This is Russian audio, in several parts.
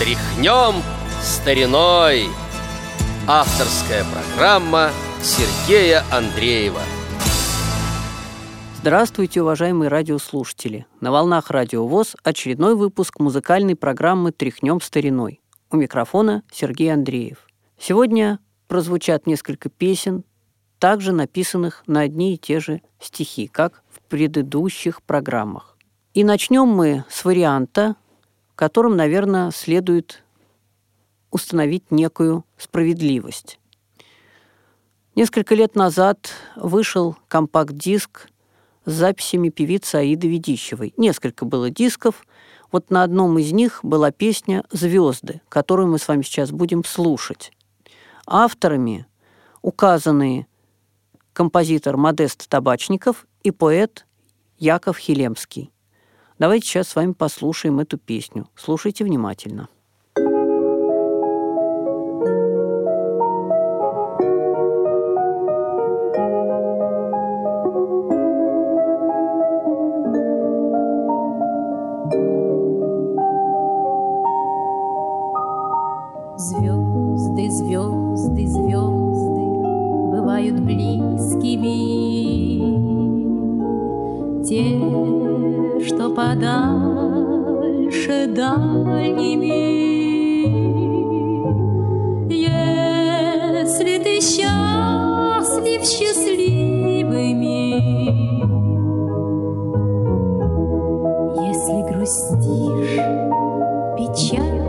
Тряхнем стариной. Авторская программа Сергея Андреева. Здравствуйте, уважаемые радиослушатели! На волнах Радио ВОЗ очередной выпуск музыкальной программы «Тряхнем стариной». У микрофона Сергей Андреев. Сегодня прозвучат несколько песен, также написанных на одни и те же стихи, как в предыдущих программах. И начнем мы с варианта, в котором, наверное, следует установить некую справедливость. Несколько лет назад вышел компакт-диск с записями певицы Аиды Ведищевой. Несколько было дисков. Вот на одном из них была песня «Звезды», которую мы с вами сейчас будем слушать. Авторами указаны композитор Модест Табачников и поэт Яков Хилемский. Давайте сейчас с вами послушаем эту песню. Слушайте внимательно что подальше дальними. Если ты счастлив счастливыми, если грустишь печаль.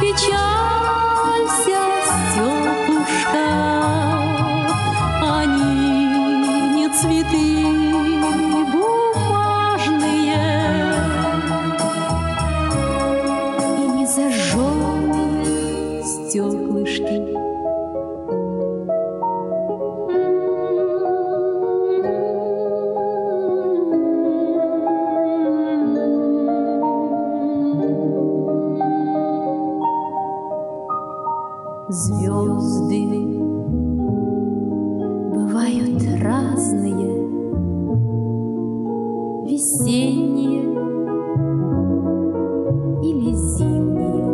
печаль. звезды бывают разные, весенние или зимние.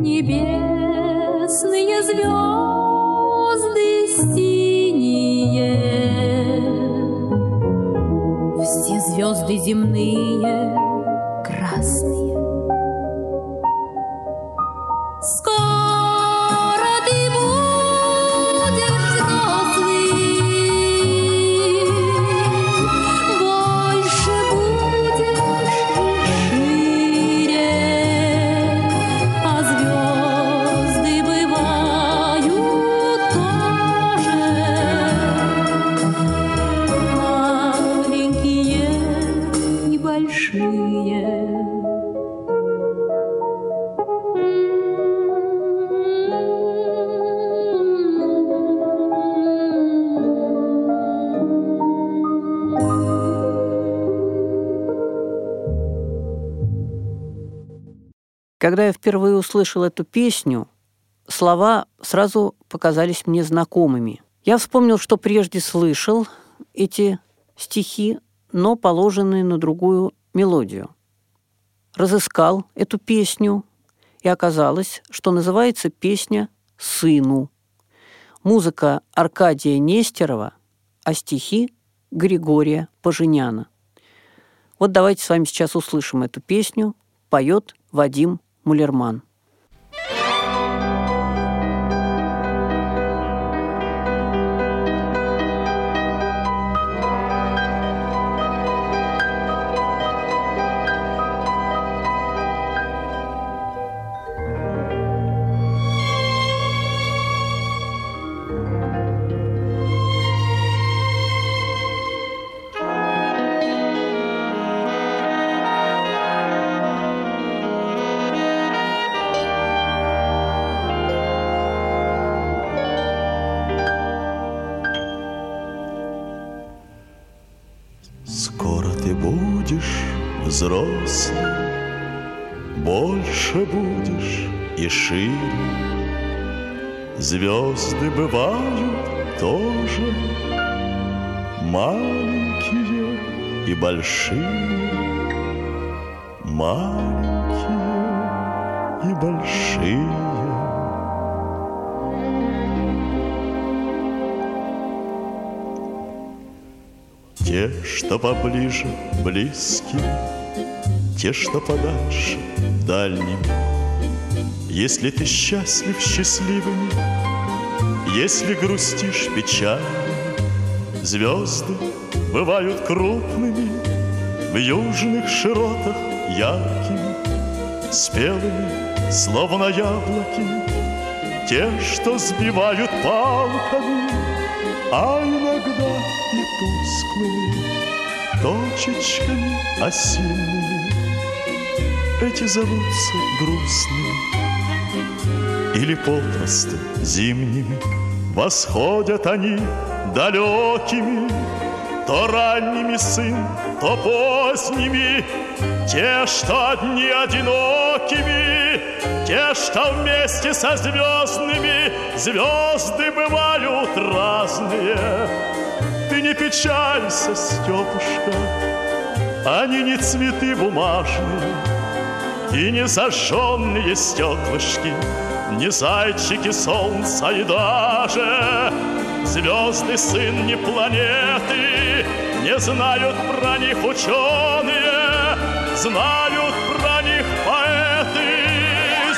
Небесные звезды синие, все звезды земные. Когда я впервые услышал эту песню, слова сразу показались мне знакомыми. Я вспомнил, что прежде слышал эти стихи, но положенные на другую мелодию. Разыскал эту песню, и оказалось, что называется песня «Сыну». Музыка Аркадия Нестерова, а стихи Григория Поженяна. Вот давайте с вами сейчас услышим эту песню. Поет Вадим Мулерман. Взрослым Больше будешь и шире. Звезды бывают тоже Маленькие и большие. Маленькие и большие. Те, что поближе, близкие те, что подальше, дальним. Если ты счастлив счастливыми, Если грустишь печально, Звезды бывают крупными, В южных широтах яркими, Спелыми, словно яблоки, Те, что сбивают палками, А иногда и тусклыми точечками осенними эти зовутся грустными Или попросту зимними. Восходят они далекими То ранними сын, то поздними. Те, что одни одинокими Те, что вместе со звездными. Звезды бывают разные. Ты не печалься, Степушка Они не цветы бумажные и не зажженные стеклышки, Не зайчики солнца и даже Звезды сын не планеты. Не знают про них ученые Знают про них поэты.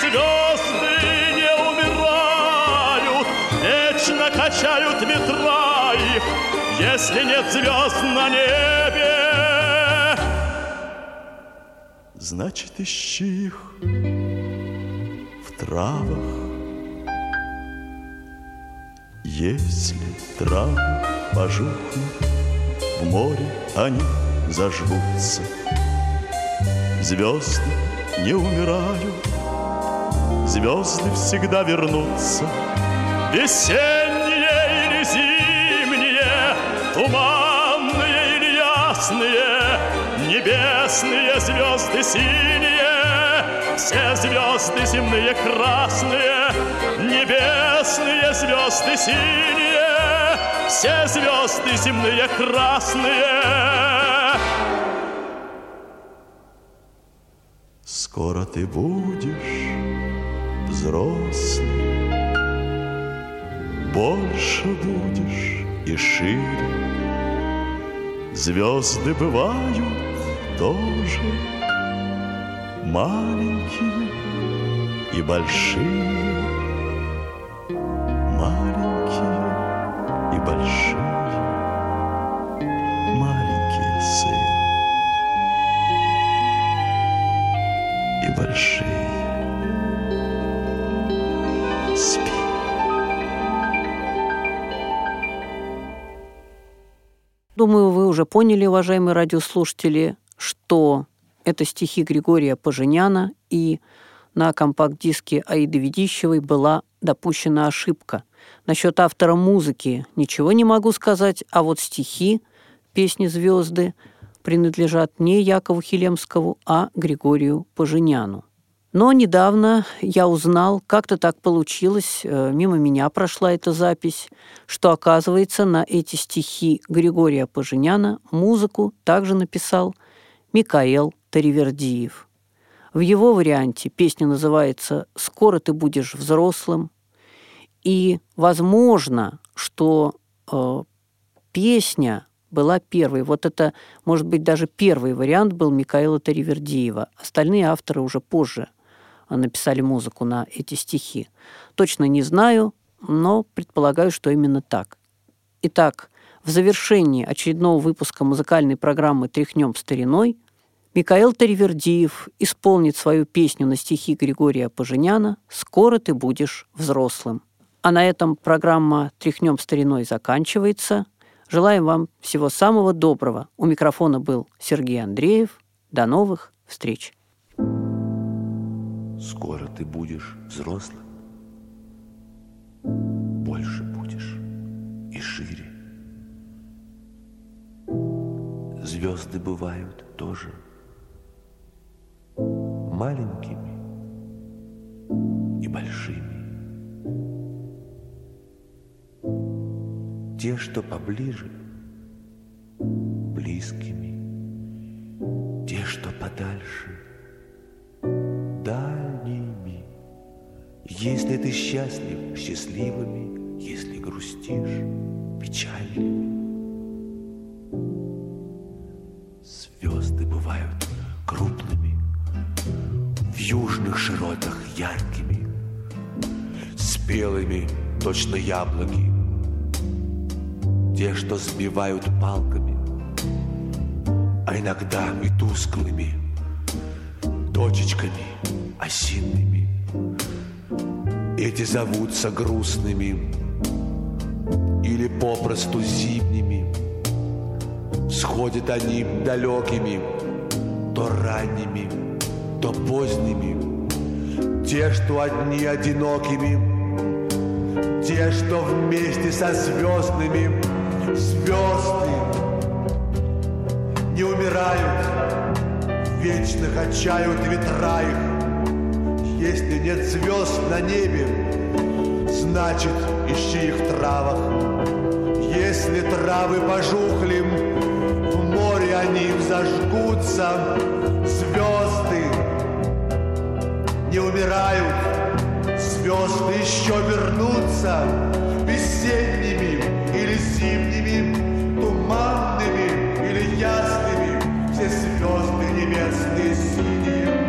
Звезды не умирают Вечно качают ветра их. Если нет звезд на небе Значит, ищи их в травах. Если травы пожухнут, в море они зажгутся. Звезды не умирают, звезды всегда вернутся. Весенние или зимние, туманные или ясные, Небесные звезды синие, все звезды земные красные, Небесные звезды синие, все звезды земные красные. Скоро ты будешь взрослым, Больше будешь и шире. Звезды бывают тоже маленькие и большие, маленькие и большие, маленькие сын и большие. Спи. Думаю, вы уже поняли, уважаемые радиослушатели, что это стихи Григория Поженяна, и на компакт-диске Аиды Ведищевой была допущена ошибка. Насчет автора музыки ничего не могу сказать, а вот стихи песни «Звезды» принадлежат не Якову Хилемскому, а Григорию Поженяну. Но недавно я узнал, как-то так получилось, э, мимо меня прошла эта запись, что, оказывается, на эти стихи Григория Поженяна музыку также написал – Микаэл Таривердиев. В его варианте песня называется «Скоро ты будешь взрослым», И возможно, что э, песня была первой. Вот это, может быть, даже первый вариант был Микаэла Таривердиева. Остальные авторы уже позже написали музыку на эти стихи. Точно не знаю, но предполагаю, что именно так. Итак, в завершении очередного выпуска музыкальной программы «Тряхнем стариной» Микаэл Таривердиев исполнит свою песню на стихи Григория Поженяна «Скоро ты будешь взрослым». А на этом программа «Тряхнем стариной» заканчивается. Желаем вам всего самого доброго. У микрофона был Сергей Андреев. До новых встреч. Скоро ты будешь взрослым. Больше Звезды бывают тоже маленькими и большими. Те, что поближе, близкими. Те, что подальше, дальними. Если ты счастлив, счастливыми, если грустишь, печальными. Спелыми, точно яблоки, те, что сбивают палками, а иногда и тусклыми точечками осинными. Эти зовутся грустными или попросту зимними. Сходят они далекими, то ранними, то поздними. Те, что одни одинокими, те, что вместе со звездными звезды не умирают, вечно качают ветра их. Если нет звезд на небе, значит, ищи их в травах. Если травы пожухли, в море они зажгутся. Звезды не умирают, звезды еще вернутся весенними или зимними, туманными или ясными, все звезды небесные синие